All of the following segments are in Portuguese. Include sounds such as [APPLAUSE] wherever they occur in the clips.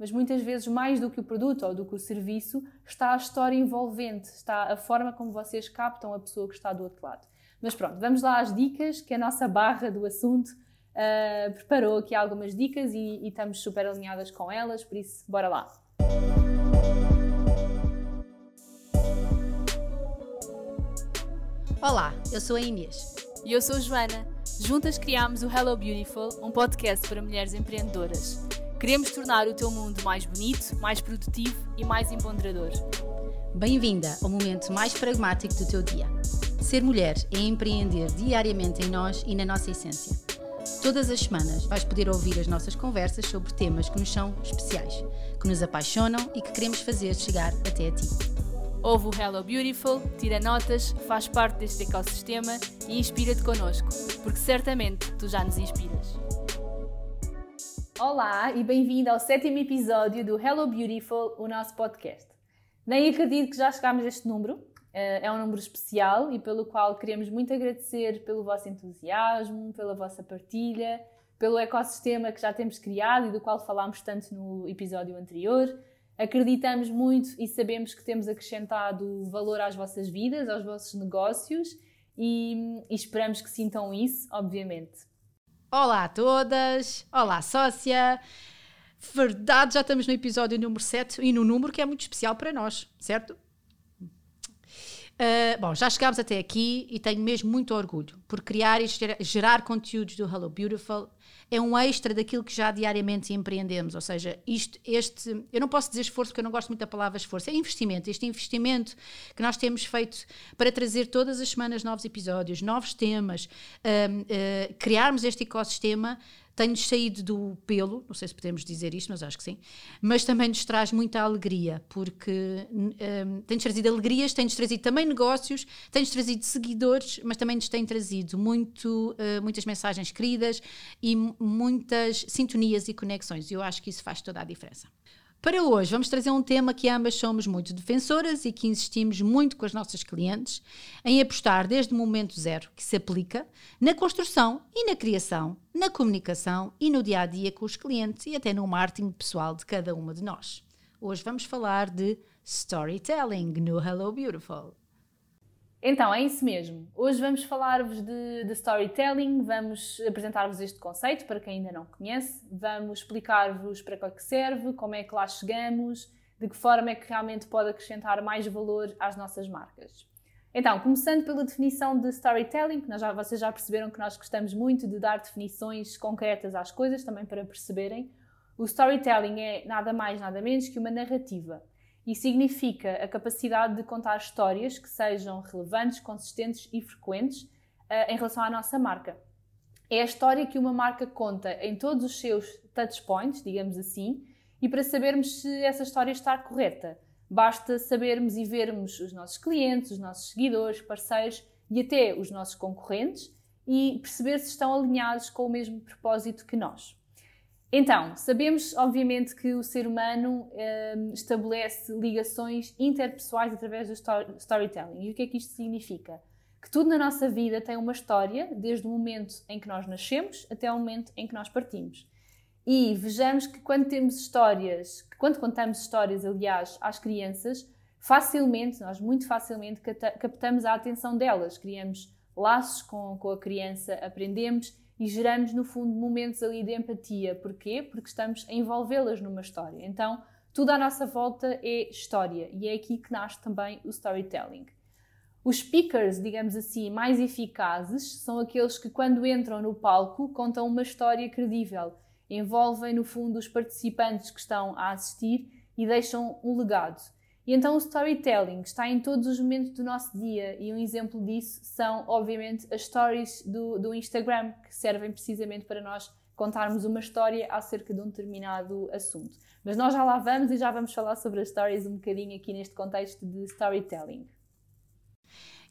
mas muitas vezes mais do que o produto ou do que o serviço, está a história envolvente, está a forma como vocês captam a pessoa que está do outro lado. Mas pronto, vamos lá às dicas, que a nossa barra do assunto uh, preparou aqui algumas dicas e, e estamos super alinhadas com elas, por isso, bora lá! Olá, eu sou a Inês. E eu sou a Joana. Juntas criámos o Hello Beautiful, um podcast para mulheres empreendedoras. Queremos tornar o teu mundo mais bonito, mais produtivo e mais empoderador. Bem-vinda ao momento mais pragmático do teu dia. Ser mulher é empreender diariamente em nós e na nossa essência. Todas as semanas vais poder ouvir as nossas conversas sobre temas que nos são especiais, que nos apaixonam e que queremos fazer chegar até a ti. Ouve o Hello Beautiful, tira notas, faz parte deste ecossistema e inspira-te connosco, porque certamente tu já nos inspiras. Olá e bem-vindo ao sétimo episódio do Hello Beautiful, o nosso podcast. Nem acredito que já chegámos a este número, eh, é um número especial e pelo qual queremos muito agradecer pelo vosso entusiasmo, pela vossa partilha, pelo ecossistema que já temos criado e do qual falámos tanto no episódio anterior. Acreditamos muito e sabemos que temos acrescentado valor às vossas vidas, aos vossos negócios e, e esperamos que sintam isso, obviamente. Olá a todas! Olá, sócia! Verdade, já estamos no episódio número 7 e no número que é muito especial para nós, certo? Uh, bom, já chegámos até aqui e tenho mesmo muito orgulho por criar e gerar, conteúdos do Hello Beautiful é um extra daquilo que já diariamente empreendemos. Ou seja, isto, este, eu não posso dizer esforço porque eu não gosto muito da palavra esforço, é investimento. Este investimento que nós temos feito para trazer todas as semanas novos episódios, novos temas, uh, uh, criarmos este ecossistema tem-nos saído do pelo, não sei se podemos dizer isto, mas acho que sim, mas também nos traz muita alegria, porque um, tem-nos trazido alegrias, tem-nos trazido também negócios, tem-nos trazido seguidores, mas também nos tem trazido muito, uh, muitas mensagens queridas e muitas sintonias e conexões, e eu acho que isso faz toda a diferença. Para hoje, vamos trazer um tema que ambas somos muito defensoras e que insistimos muito com as nossas clientes em apostar desde o momento zero que se aplica na construção e na criação, na comunicação e no dia a dia com os clientes e até no marketing pessoal de cada uma de nós. Hoje vamos falar de storytelling no Hello Beautiful. Então, é isso mesmo. Hoje vamos falar-vos de, de, storytelling, vamos apresentar-vos este conceito para quem ainda não conhece, vamos explicar-vos para que é que serve, como é que lá chegamos, de que forma é que realmente pode acrescentar mais valor às nossas marcas. Então, começando pela definição de storytelling, já, vocês já perceberam que nós gostamos muito de dar definições concretas às coisas, também para perceberem. O storytelling é nada mais, nada menos que uma narrativa e significa a capacidade de contar histórias que sejam relevantes, consistentes e frequentes uh, em relação à nossa marca. É a história que uma marca conta em todos os seus touchpoints, digamos assim, e para sabermos se essa história está correta, basta sabermos e vermos os nossos clientes, os nossos seguidores, parceiros e até os nossos concorrentes e perceber se estão alinhados com o mesmo propósito que nós. Então, sabemos, obviamente, que o ser humano um, estabelece ligações interpessoais através do story storytelling. E o que é que isto significa? Que tudo na nossa vida tem uma história, desde o momento em que nós nascemos até o momento em que nós partimos. E vejamos que quando temos histórias, quando contamos histórias, aliás, às crianças, facilmente, nós muito facilmente captamos a atenção delas, criamos laços com, com a criança, aprendemos e geramos, no fundo, momentos ali de empatia. Porquê? Porque estamos a envolvê-las numa história. Então, tudo à nossa volta é história e é aqui que nasce também o storytelling. Os speakers, digamos assim, mais eficazes são aqueles que, quando entram no palco, contam uma história credível, envolvem, no fundo, os participantes que estão a assistir e deixam um legado. E então o storytelling está em todos os momentos do nosso dia e um exemplo disso são, obviamente, as stories do, do Instagram, que servem precisamente para nós contarmos uma história acerca de um determinado assunto. Mas nós já lá vamos e já vamos falar sobre as stories um bocadinho aqui neste contexto de storytelling.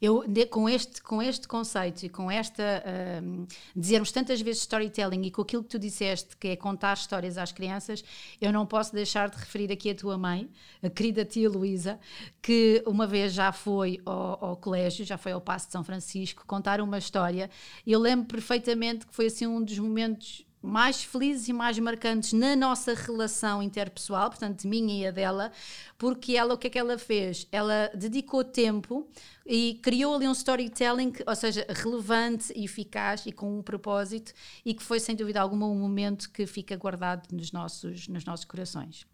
Eu, com, este, com este conceito e com esta. Uh, dizermos tantas vezes storytelling e com aquilo que tu disseste, que é contar histórias às crianças, eu não posso deixar de referir aqui a tua mãe, a querida tia Luísa, que uma vez já foi ao, ao, colégio, já foi ao Passo de São Francisco, contar uma história. Eu lembro perfeitamente que foi assim um dos momentos mais felizes e mais marcantes na nossa relação interpessoal, portanto, minha e a dela, porque ela, o que é que ela fez? Ela dedicou tempo e criou ali um storytelling, ou seja, relevante e eficaz e com um propósito e que foi, sem dúvida alguma, um momento que fica guardado nos nossos, nos nossos corações.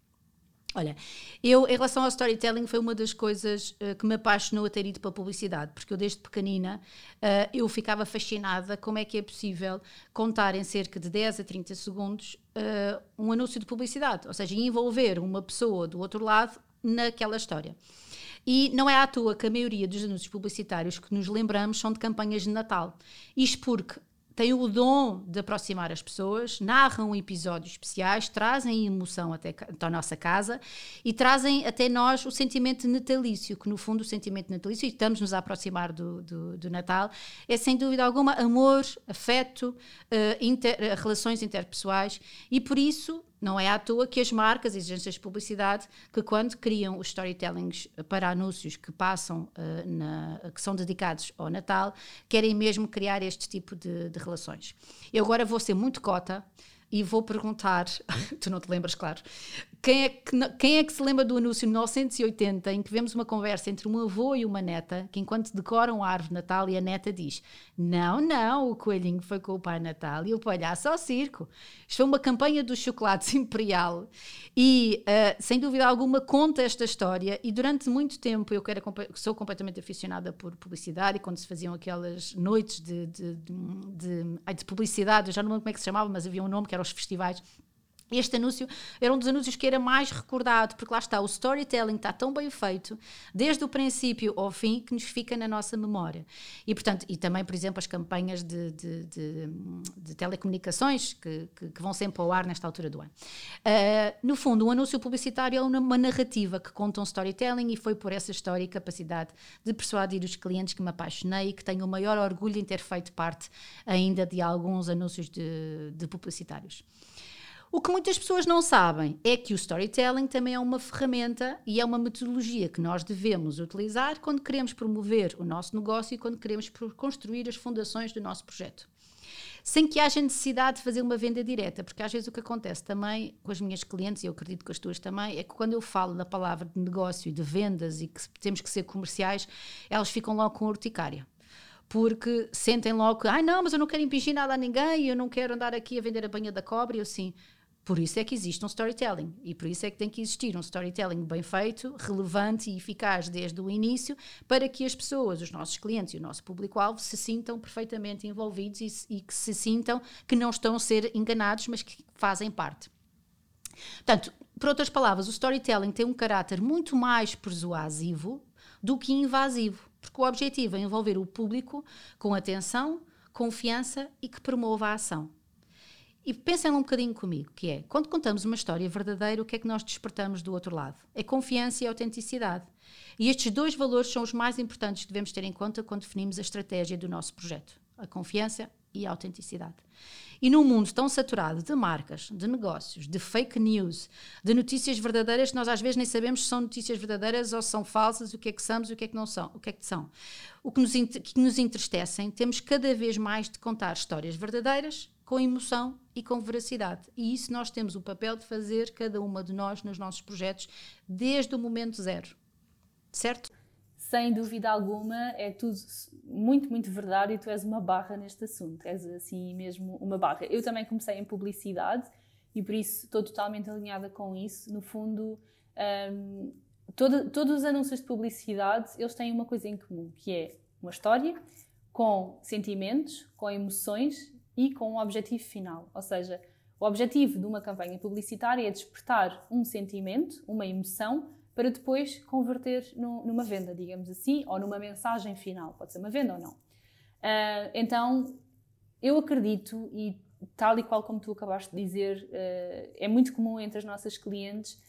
Olha, eu, em relação ao storytelling, foi uma das coisas uh, que me apaixonou a ter ido para a publicidade, porque eu, desde pequenina, uh, eu ficava fascinada como é que é possível contar em cerca de 10 a 30 segundos uh, um anúncio de publicidade, ou seja, envolver uma pessoa do outro lado naquela história. E não é à toa que a maioria dos anúncios publicitários que nos lembramos são de campanhas de Natal. Isto porque têm o dom de aproximar as pessoas, narram episódios especiais, trazem emoção até, até a nossa casa e trazem até nós o sentimento natalício, que no fundo o sentimento natalício, e estamos-nos a aproximar do, do, do, Natal, é sem dúvida alguma amor, afeto, uh, inter, uh, relações interpessoais. E por isso não é à toa que as marcas e agências de publicidade, que quando criam os storytellings para anúncios que passam, uh, na, que são dedicados ao Natal, querem mesmo criar este tipo de, de relações. Eu agora vou ser muito cota e vou perguntar, [LAUGHS] tu não te lembras, claro, quem é, que, quem é que se lembra do anúncio 1980 em que vemos uma conversa entre um avô e uma neta que enquanto decoram a árvore de Natal e a neta diz não, não, o coelhinho foi com o pai Natal e o palhaço ao circo. Isto foi uma campanha dos chocolates [LAUGHS] imperial e uh, sem dúvida alguma conta esta história e durante muito tempo eu era, sou completamente aficionada por publicidade e quando se faziam aquelas noites de, de, de, de, de publicidade, eu já não lembro como é que se chamava, mas havia um nome que eram os festivais este anúncio era um dos anúncios que era mais recordado, porque lá está, o storytelling está tão bem feito, desde o princípio ao fim, que nos fica na nossa memória. E, portanto, e também, por exemplo, as campanhas de, de, de, de telecomunicações, que, que, que, vão sempre ao ar nesta altura do ano. Uh, no fundo, um anúncio publicitário é uma, narrativa que conta um storytelling, e foi por essa história e capacidade de persuadir os clientes que me apaixonei e que tenho o maior orgulho em ter feito parte ainda de alguns anúncios de publicitários. O que muitas pessoas não sabem é que o storytelling também é uma ferramenta e é uma metodologia que nós devemos utilizar quando queremos promover o nosso negócio e quando queremos construir as fundações do nosso projeto. Sem que haja necessidade de fazer uma venda direta, porque às vezes o que acontece também com as minhas clientes, e eu acredito que as tuas também, é que quando eu falo na palavra de negócio e de vendas e que temos que ser comerciais, elas ficam logo com urticária porque sentem logo que, ai ah, não, mas eu não quero impingir nada a ninguém, eu não quero andar aqui a vender a banha da cobra, e eu assim, por isso é que existe um storytelling e por isso é que tem que existir um storytelling bem feito, relevante e eficaz desde o início, para que as pessoas, os nossos clientes e o nosso público-alvo se sintam perfeitamente envolvidos e, e, que se sintam que não estão a ser enganados, mas que fazem parte. Portanto, por outras palavras, o storytelling tem um caráter muito mais persuasivo do que invasivo, porque o objetivo é envolver o público com atenção, confiança e que promova a ação. E pensem um bocadinho comigo, que é, quando contamos uma história verdadeira, o que é que nós despertamos do outro lado? É confiança e autenticidade. E estes dois valores são os mais importantes que devemos ter em conta quando definimos a estratégia do nosso projeto. A confiança e a autenticidade. E num mundo tão saturado de marcas, de negócios, de fake news, de notícias verdadeiras, nós às vezes nem sabemos se são notícias verdadeiras ou se são falsas, o que é que somos, o que é que não são, o que é que são. O que nos, que nos entristecem, temos cada vez mais de contar histórias verdadeiras com emoção e com veracidade. E isso nós temos o papel de fazer, cada uma de nós, nos nossos projetos, desde o momento zero. Certo? Sem dúvida alguma, é tudo muito, muito verdade e tu és uma barra neste assunto. És assim mesmo uma barra. Eu também comecei em publicidade e por isso estou totalmente alinhada com isso. No fundo, um, todo, todos os anúncios de publicidade, eles têm uma coisa em comum, que é uma história com sentimentos, com emoções e com um objetivo final. Ou seja, o objetivo de uma campanha publicitária é despertar um sentimento, uma emoção, para depois converter no, numa venda, digamos assim, ou numa mensagem final. Pode ser uma venda ou não. Uh, então, eu acredito, e tal e qual como tu acabaste de dizer, uh, é muito comum entre as nossas clientes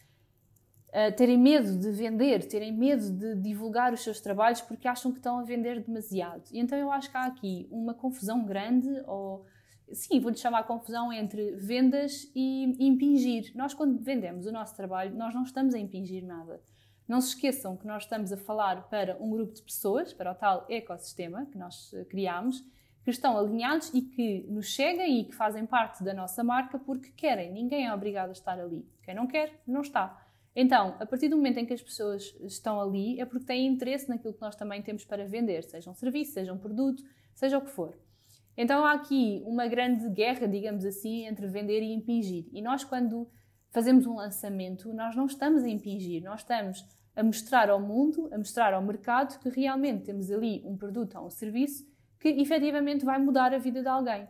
uh, terem medo de vender, terem medo de divulgar os seus trabalhos porque acham que estão a vender demasiado. E então eu acho que há aqui uma confusão grande ou sim, vou-lhe chamar a confusão entre vendas e impingir. Nós, quando vendemos o nosso trabalho, nós não estamos a impingir nada. Não se esqueçam que nós estamos a falar para um grupo de pessoas, para o tal ecossistema que nós eh, criamos, que estão alinhados e que nos seguem e que fazem parte da nossa marca porque querem. Ninguém é obrigado a estar ali. Quem não quer, não está. Então, a partir do momento em que as pessoas estão ali, é porque têm interesse naquilo que nós também temos para vender, seja um serviço, seja um produto, seja o que for. Então há aqui uma grande guerra, digamos assim, entre vender e impingir. E nós, quando fazemos um lançamento, nós não estamos a impingir, nós estamos a mostrar ao mundo, a mostrar ao mercado que realmente temos ali um produto ou um serviço que efetivamente vai mudar a vida de alguém.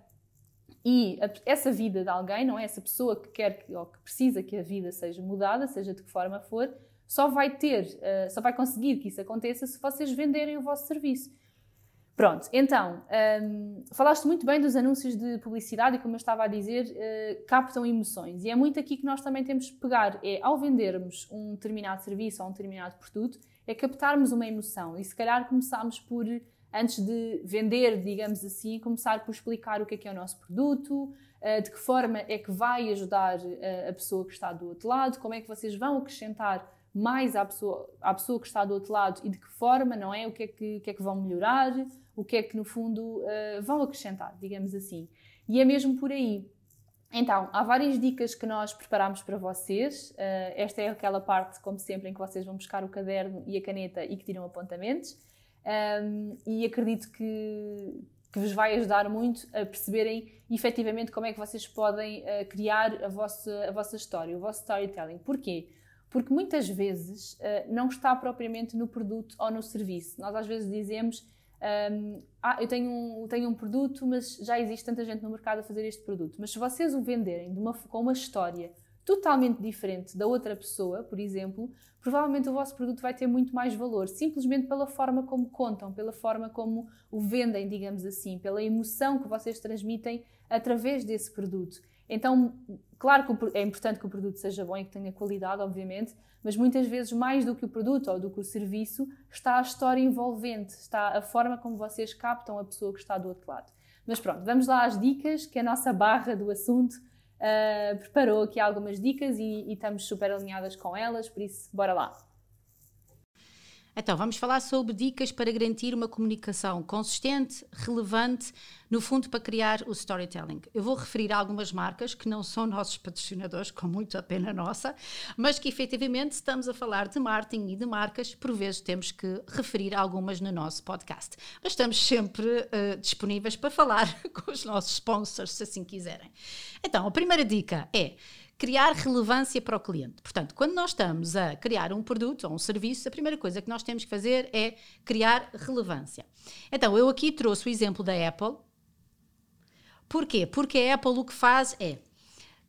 E a, essa vida de alguém, não é essa pessoa que quer que, ou que precisa que a vida seja mudada, seja de que forma for, só vai ter, uh, só vai conseguir que isso aconteça se vocês venderem o vosso serviço. Pronto, então, um, falaste muito bem dos anúncios de publicidade e, como eu estava a dizer, uh, captam emoções. E é muito aqui que nós também temos que pegar: é ao vendermos um determinado serviço ou um determinado produto, é captarmos uma emoção. E se calhar começarmos por antes de vender, digamos assim, começar por explicar o que é que é o nosso produto, eh, de que forma é que vai ajudar eh, a pessoa que está do outro lado, como é que vocês vão acrescentar mais à pessoa, à pessoa que está do outro lado e de que forma, não é? O que é que, que, é que vão melhorar, o que é que no fundo eh, vão acrescentar, digamos assim. E é mesmo por aí. Então, há várias dicas que nós preparamos para vocês. esta é aquela parte, como sempre, em que vocês vão buscar o caderno e a caneta e que tiram apontamentos um, e acredito que, que vos vai ajudar muito a perceberem efetivamente como é que vocês podem uh, criar a vossa, a vossa história, o vosso storytelling. Porquê? Porque muitas vezes uh, não está propriamente no produto ou no serviço. Nós às vezes dizemos um, ah, eu tenho um, tenho um produto, mas já existe tanta gente no mercado a fazer este produto. Mas se vocês o venderem uma, com uma história totalmente diferente da outra pessoa, por exemplo, provavelmente o vosso produto vai ter muito mais valor, simplesmente pela forma como contam, pela forma como o vendem, digamos assim, pela emoção que vocês transmitem através desse produto. Então, claro que é importante que o produto seja bom e que tenha qualidade, obviamente, mas muitas vezes mais do que o produto ou do que o serviço está a história envolvente, está a forma como vocês captam a pessoa que está do outro lado. Mas pronto, vamos lá às dicas, que a nossa barra do assunto uh, preparou aqui algumas dicas e, e estamos super alinhadas com elas, por isso, bora lá. Então, vamos falar sobre dicas para garantir uma comunicação consistente, relevante, no fundo, para criar o storytelling. Eu vou referir algumas marcas que não são nossos patrocinadores, com muita pena nossa, mas que efetivamente estamos a falar de marketing e de marcas, por vezes temos que referir algumas no nosso podcast. Mas estamos sempre uh, disponíveis para falar [LAUGHS] com os nossos sponsors, se assim quiserem. Então, a primeira dica é criar relevância para o cliente. Portanto, quando nós estamos a criar um produto ou um serviço, a primeira coisa que nós temos que fazer é criar relevância. Então, eu aqui trouxe o exemplo da Apple. Porquê? Porque a Apple o que faz é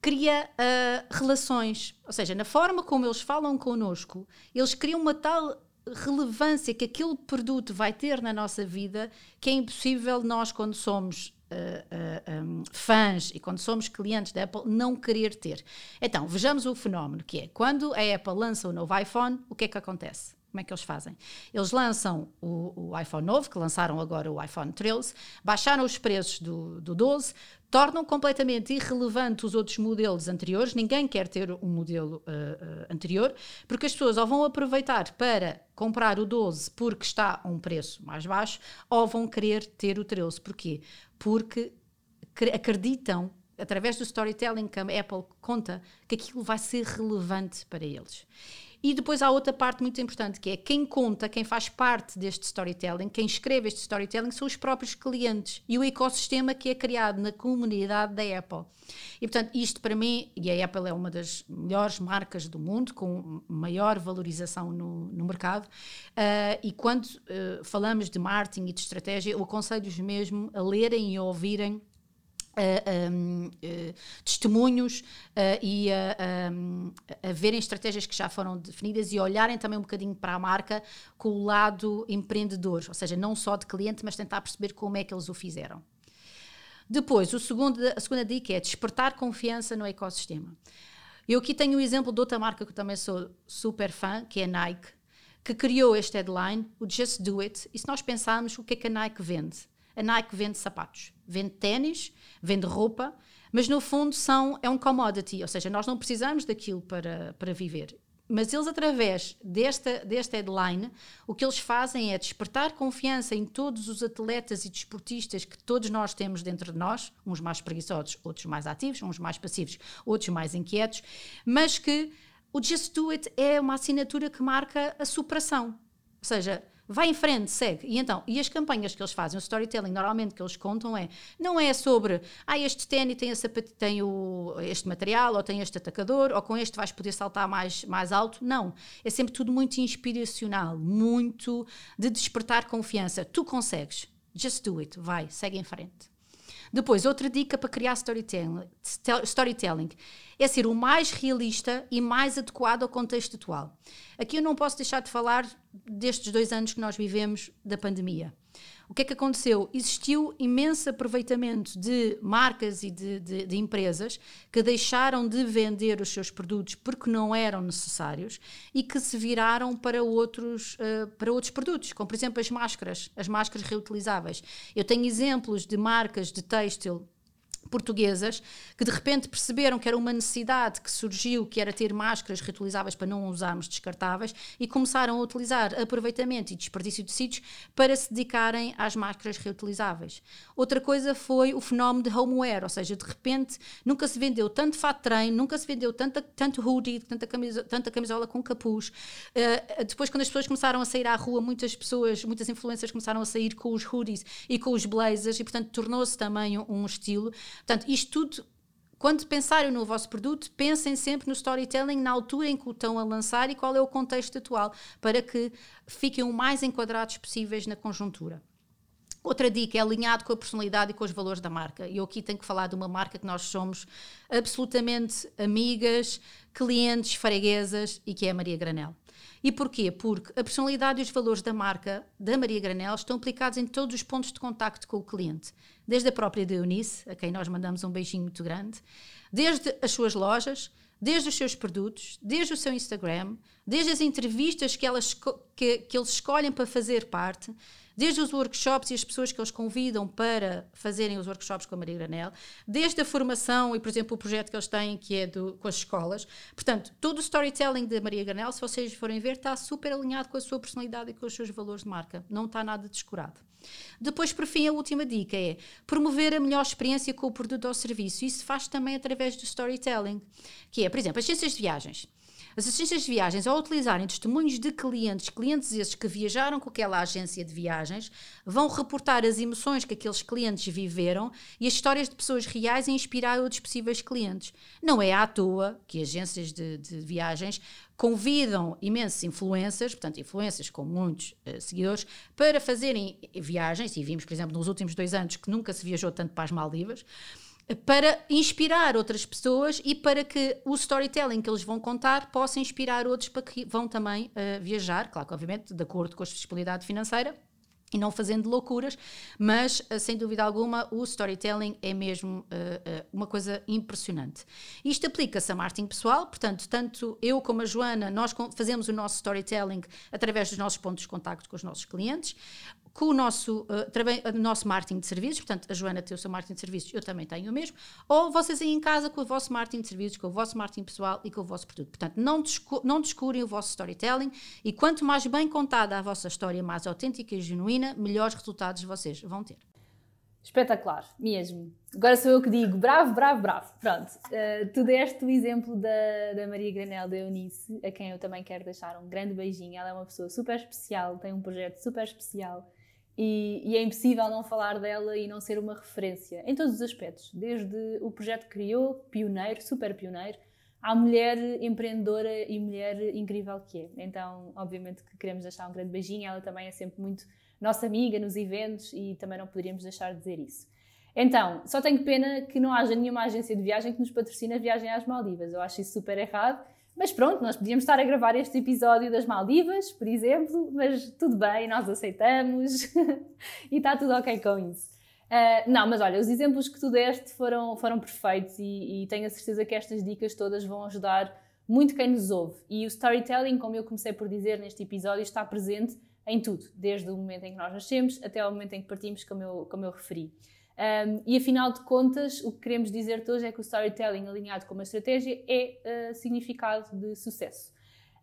cria uh, relações, ou seja, na forma como eles falam connosco, eles criam uma tal relevância que aquele produto vai ter na nossa vida que é impossível nós, quando somos uh, uh, um, fãs e quando somos clientes da Apple, não querer ter. Então, vejamos o fenómeno que é quando a Apple lança o novo iPhone, o que é que acontece? Como é que eles fazem? Eles lançam o, o, iPhone novo, que lançaram agora o iPhone 13, baixaram os preços do, do 12, tornam completamente irrelevante os outros modelos anteriores. Ninguém quer ter um modelo uh, uh, anterior, porque as pessoas ou vão aproveitar para comprar o 12 porque está a um preço mais baixo, ou vão querer ter o 13. Porquê? Porque acreditam através do storytelling que a Apple conta que aquilo vai ser relevante para eles. E depois há outra parte muito importante, que é quem conta, quem faz parte deste storytelling, quem escreve este storytelling são os próprios clientes e o ecossistema que é criado na comunidade da Apple. E portanto, isto para mim, e a Apple é uma das melhores marcas do mundo, com maior valorização no, no mercado, uh, e quando uh, falamos de marketing e de estratégia, eu aconselho-os mesmo a lerem e a ouvirem a, a, testemunhos e a, a, verem estratégias que já foram definidas e olharem também um bocadinho para a marca com o lado empreendedor, ou seja, não só de cliente, mas tentar perceber como é que eles o fizeram. Depois, o segundo, a segunda dica é despertar confiança no ecossistema. Eu aqui tenho um exemplo de outra marca que eu também sou super fã, que é a Nike, que criou este headline, o Just Do It. E se nós pensarmos o que é que a Nike vende? A Nike vende sapatos, vende ténis, vende roupa, mas no fundo são, é um commodity, ou seja, nós não precisamos daquilo para, para viver. mas eles, através desta, desta headline, o que eles fazem é despertar confiança em todos os atletas e desportistas que todos nós temos dentro de nós, uns mais preguiçosos, outros mais ativos, uns mais passivos, outros mais inquietos, mas que o Just Do It é uma assinatura que marca a superação. Ou seja, vai em frente, segue. E então, e as campanhas que eles fazem, o storytelling normalmente que eles contam é, não é sobre, ah, este ténis tem, tem o, este material, ou tem este atacador, ou com este vais poder saltar mais, mais alto. Não. É sempre tudo muito inspiracional, muito de despertar confiança. Tu consegues. Just do it. Vai, segue em frente. Depois, outra dica para criar storytelling, é ser o mais realista e mais adequado ao contexto atual. Aqui eu não posso deixar de falar destes dois anos que nós vivemos da pandemia. O que é que aconteceu? Existiu imenso aproveitamento de marcas e de, de, de, empresas que deixaram de vender os seus produtos porque não eram necessários e que se viraram para outros, uh, para outros produtos, como por exemplo as máscaras, as máscaras reutilizáveis. Eu tenho exemplos de marcas de têxtil portuguesas que de repente perceberam que era uma necessidade que surgiu, que era ter máscaras reutilizáveis para não usarmos descartáveis e começaram a utilizar aproveitamento e desperdício de tecidos para se dedicarem às máscaras reutilizáveis. Outra coisa foi o fenómeno de homeware, ou seja, de repente nunca se vendeu tanto fato treino, nunca se vendeu tanta, tanto hoodie, tanta camisola, tanta camisola com capuz. Uh, depois, quando as pessoas começaram a sair à rua, muitas pessoas, muitas influências começaram a sair com os hoodies e com os blazers e, portanto, tornou-se também um estilo. Portanto, isto tudo quando pensarem no vosso produto, pensem sempre no storytelling na altura em que o estão a lançar e qual é o contexto atual, para que fiquem o mais enquadrados possíveis na conjuntura. Outra dica é alinhado com a personalidade e com os valores da marca. E eu aqui tenho que falar de uma marca que nós somos absolutamente amigas, clientes, freguesas e que é a Maria Granel. E porquê? Porque a personalidade e os valores da marca da Maria Granel estão aplicados em todos os pontos de contacto com o cliente. Desde a própria Eunice, a quem nós mandamos um beijinho muito grande, desde as suas lojas, desde os seus produtos, desde o seu Instagram, desde as entrevistas que, elas, que, que eles escolhem para fazer parte, desde os workshops e as pessoas que eles convidam para fazerem os workshops com a Maria Granel, desde a formação e, por exemplo, o projeto que eles têm, que é do, com as escolas. Portanto, todo o storytelling da Maria Granel, se vocês forem ver, está super alinhado com a sua personalidade e com os seus valores de marca. Não está nada descurado. Depois, por fim, a última dica é promover a melhor experiência com o produto ou serviço. Isso faz também através do storytelling, que é, por exemplo, as agências de viagens. As agências de viagens, ao utilizarem testemunhos de clientes, clientes esses que viajaram com aquela agência de viagens, vão reportar as emoções que aqueles clientes viveram e as histórias de pessoas reais a inspirar outros possíveis clientes. Não é à toa que agências de, de viagens convidam imensos influencers, portanto, influencers com muitos uh, seguidores, para fazerem viagens, e vimos, por exemplo, nos últimos dois anos que nunca se viajou tanto para as Maldivas, para inspirar outras pessoas e para que o storytelling que eles vão contar possa inspirar outros para que vão também uh, viajar, claro que obviamente de acordo com a disponibilidade financeira e não fazendo loucuras, mas uh, sem dúvida alguma o storytelling é mesmo uh, uma coisa impressionante. Isto aplica-se a marketing pessoal, portanto, tanto eu como a Joana, nós fazemos o nosso storytelling através dos nossos pontos de contacto com os nossos clientes com o nosso, uh, nosso marketing de serviços, portanto, a Joana tem o seu marketing de serviços, eu também tenho o mesmo, ou vocês aí em casa com o vosso marketing de serviços, com o vosso marketing pessoal e com o vosso produto. Portanto, não, descu não descurem o vosso storytelling e quanto mais bem contada a vossa história, mais autêntica e genuína, melhores resultados vocês vão ter. Espetacular, mesmo. Agora sou eu que digo, bravo, bravo, bravo. Pronto, uh, tu deste o exemplo da, da Maria Granel da Eunice, a quem eu também quero deixar um grande beijinho. Ela é uma pessoa super especial, tem um projeto super especial e, e, é impossível não falar dela e não ser uma referência em todos os aspectos, desde o projeto que criou, pioneiro, super pioneiro, à mulher empreendedora e mulher incrível que é. Então, obviamente que queremos deixar um grande beijinho, ela também é sempre muito nossa amiga nos eventos e também não poderíamos deixar de dizer isso. Então, só tenho pena que não haja nenhuma agência de viagem que nos patrocine a viagem às Maldivas. Eu acho isso super errado mas pronto, nós podíamos estar a gravar este episódio das Maldivas, por exemplo, mas tudo bem, nós aceitamos [LAUGHS] e está tudo ok com isso. Uh, não, mas olha, os exemplos que tu deste foram, foram perfeitos e, e tenho a certeza que estas dicas todas vão ajudar muito quem nos ouve. E o storytelling, como eu comecei por dizer neste episódio, está presente em tudo, desde o momento em que nós nascemos até ao momento em que partimos, como eu, como eu referi. Um, e afinal de contas, o que queremos dizer hoje é que o storytelling alinhado com uma estratégia é uh, significado de sucesso.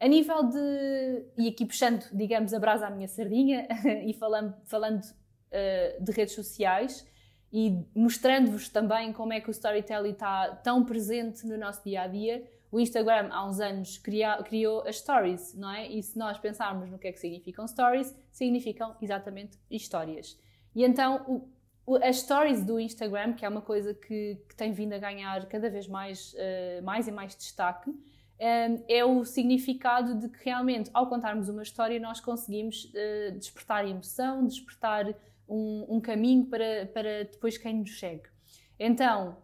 A nível de. E aqui puxando, digamos, a brasa à minha sardinha [LAUGHS] e falando, falando uh, de redes sociais e mostrando-vos também como é que o storytelling está tão presente no nosso dia a dia. O Instagram, há uns anos, cria, criou as stories, não é? E se nós pensarmos no que é que significam stories, significam exatamente histórias. E então, o, as stories do Instagram, que é uma coisa que, que tem vindo a ganhar cada vez mais, uh, mais e mais destaque, é o significado de que realmente, ao contarmos uma história, nós conseguimos uh, despertar emoção, despertar um, um, caminho para, para depois quem nos segue. Então,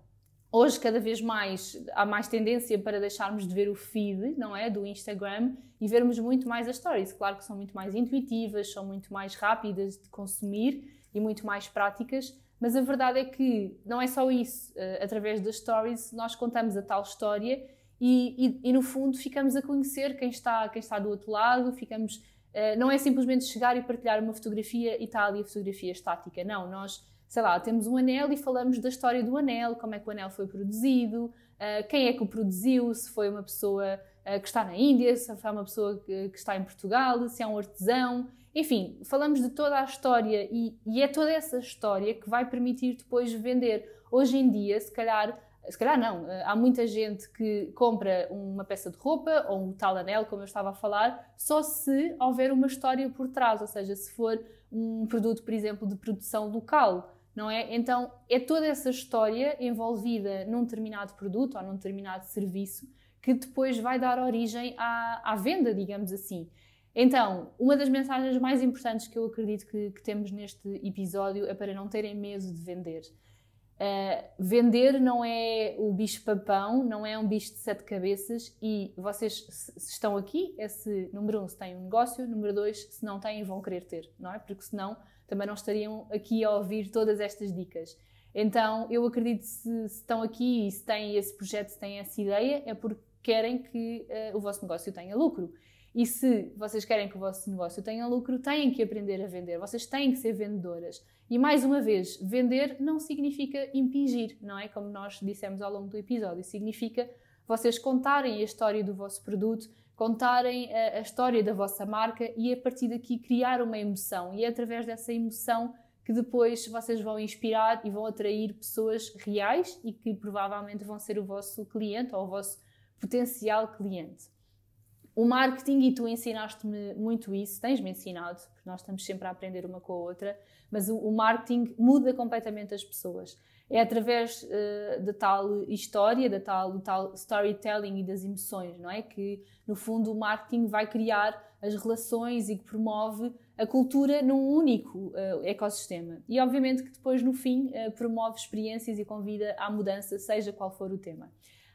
hoje, cada vez mais, há mais tendência para deixarmos de ver o feed, não é? Do Instagram e vermos muito mais as stories. Claro que são muito mais intuitivas, são muito mais rápidas de consumir e muito mais práticas, mas a verdade é que não é só isso. Uh, através das stories, nós contamos a tal história e, e, e, no fundo ficamos a conhecer quem está, quem está do outro lado, ficamos, uh, não é simplesmente chegar e partilhar uma fotografia e está ali a fotografia estática, não, nós, sei lá, temos um anel e falamos da história do anel, como é que o anel foi produzido, uh, quem é que o produziu, se foi uma pessoa que está na Índia, se foi uma pessoa que, está em Portugal, se é um artesão, enfim, falamos de toda a história e, e é toda essa história que vai permitir depois vender. Hoje em dia, se calhar, se calhar não, eh, há muita gente que compra uma peça de roupa ou um tal anel, como eu estava a falar, só se houver uma história por trás, ou seja, se for um produto, por exemplo, de produção local, não é? Então é toda essa história envolvida num determinado produto ou num determinado serviço que depois vai dar origem à, à venda, digamos assim. Então, uma das mensagens mais importantes que eu acredito que, que temos neste episódio é para não terem medo de vender. Uh, vender não é o bicho-papão, não é um bicho de sete cabeças e vocês, se estão aqui, é se, número um, se têm um negócio, número dois, se não têm, vão querer ter, não é? Porque senão também não estariam aqui a ouvir todas estas dicas. Então, eu acredito que se, se estão aqui e se têm esse projeto, se têm essa ideia, é porque querem que uh, o vosso negócio tenha lucro. E se vocês querem que o vosso negócio tenha lucro, têm que aprender a vender, vocês têm que ser vendedoras. E mais uma vez, vender não significa impingir, não é? Como nós dissemos ao longo do episódio, significa vocês contarem a história do vosso produto, contarem a, a história da vossa marca e a partir daqui criar uma emoção. E é através dessa emoção que depois vocês vão inspirar e vão atrair pessoas reais e que provavelmente vão ser o vosso cliente ou o vosso potencial cliente. O marketing, e tu ensinaste-me muito isso, tens-me ensinado, porque nós estamos sempre a aprender uma com a outra, mas o, o marketing muda completamente as pessoas. É através uh, da tal história, da tal, tal storytelling e das emoções, não é? Que, no fundo, o marketing vai criar as relações e que promove a cultura num único uh, ecossistema. E, obviamente, que depois, no fim, uh, promove experiências e convida à mudança, seja qual for o tema.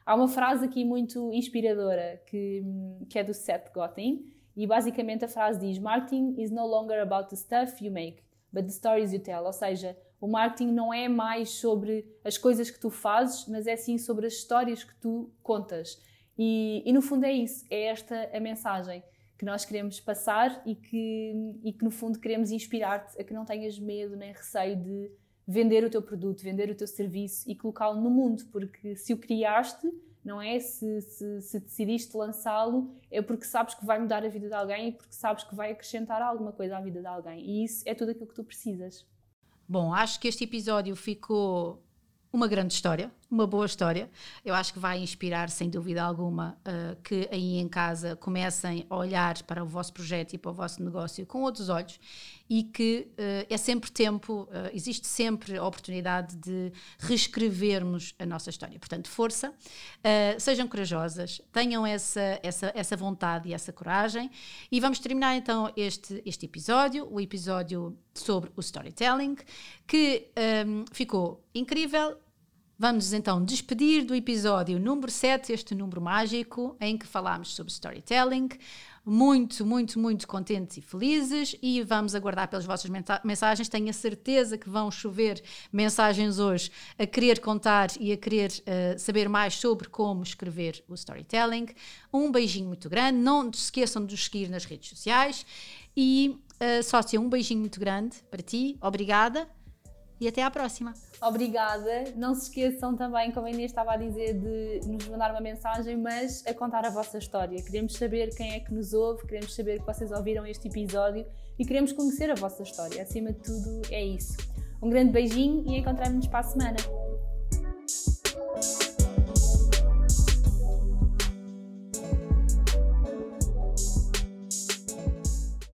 Há uma frase aqui muito inspiradora que, que é do Seth Godin e basicamente a frase diz: Marketing is no longer about the stuff you make, but the stories you tell. Ou seja, o marketing não é mais sobre as coisas que tu fazes, mas é sim sobre as histórias que tu contas. E, e no fundo é isso, é esta a mensagem que nós queremos passar e que, e que no fundo queremos inspirar-te a que não tenhas medo nem receio de vender o teu produto, vender o teu serviço e colocá-lo no mundo, porque se o criaste, não é? Se, se, se decidiste lançá-lo, é porque sabes que vai mudar a vida de alguém e porque sabes que vai acrescentar alguma coisa à vida de alguém. E isso é tudo aquilo que tu precisas. Bom, acho que este episódio ficou uma grande história, uma boa história. Eu acho que vai inspirar, sem dúvida alguma, uh, que aí em casa comecem a olhar para o vosso projeto e para o vosso negócio com outros olhos e que uh, é sempre tempo, uh, existe sempre a oportunidade de reescrevermos a nossa história. Portanto, força, sejam corajosas, tenham essa, essa, essa vontade e essa coragem. E vamos terminar então este, este episódio, o episódio sobre o storytelling, que um, ficou incrível Vamos então despedir do episódio número 7, este número mágico, em que falámos sobre storytelling. Muito, muito, muito contentes e felizes e vamos aguardar pelas vossas mensagens. Tenho a certeza que vão chover mensagens hoje a querer contar e a querer uh, saber mais sobre como escrever o storytelling. Um beijinho muito grande. Não se esqueçam de nos seguir nas redes sociais. E, uh, sócia, um beijinho muito grande para ti. Obrigada e até à próxima. Obrigada. Não se esqueçam também, como a Inês estava a dizer, de nos mandar uma mensagem, mas a contar a vossa história. Queremos saber quem é que nos ouve, queremos saber que vocês ouviram este episódio e queremos conhecer a vossa história. Acima de tudo, é isso. Um grande beijinho e encontramos-nos para a semana.